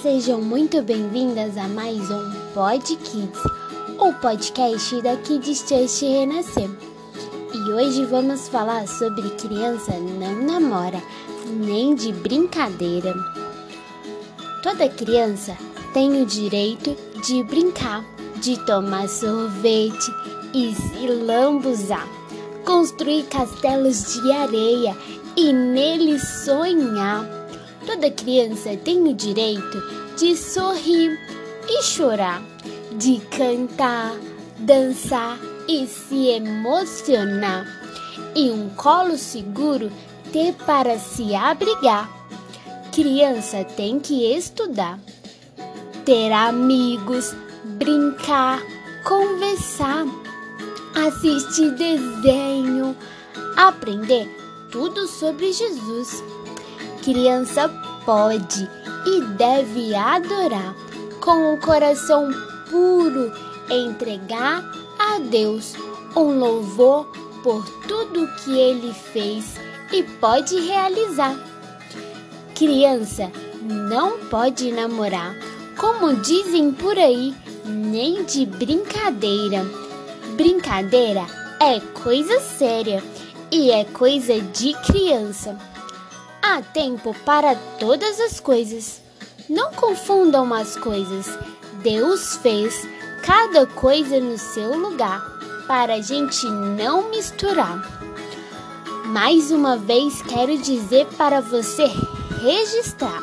Sejam muito bem-vindas a mais um Pod Kids, o podcast da Kids Church Renascer. E hoje vamos falar sobre criança não namora, nem de brincadeira. Toda criança tem o direito de brincar, de tomar sorvete e se lambuzar, construir castelos de areia e neles sonhar. Toda criança tem o direito de sorrir e chorar, de cantar, dançar e se emocionar, e um colo seguro ter para se abrigar. Criança tem que estudar, ter amigos, brincar, conversar, assistir desenho, aprender tudo sobre Jesus. Criança pode e deve adorar com o coração puro, entregar a Deus um louvor por tudo que ele fez e pode realizar. Criança não pode namorar, como dizem por aí, nem de brincadeira. Brincadeira é coisa séria e é coisa de criança. Há tempo para todas as coisas. Não confundam as coisas. Deus fez cada coisa no seu lugar para a gente não misturar. Mais uma vez quero dizer para você registrar: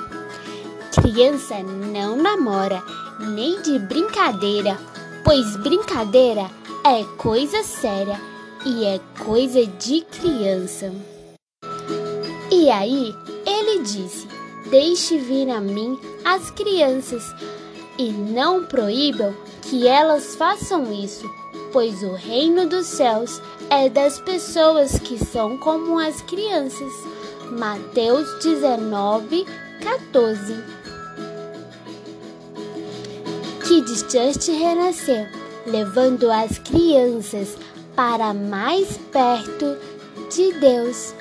criança não namora, nem de brincadeira, pois brincadeira é coisa séria e é coisa de criança. E aí ele disse: Deixe vir a mim as crianças e não proíbam que elas façam isso, pois o reino dos céus é das pessoas que são como as crianças. Mateus 19, 14. Kids Church renasceu, levando as crianças para mais perto de Deus.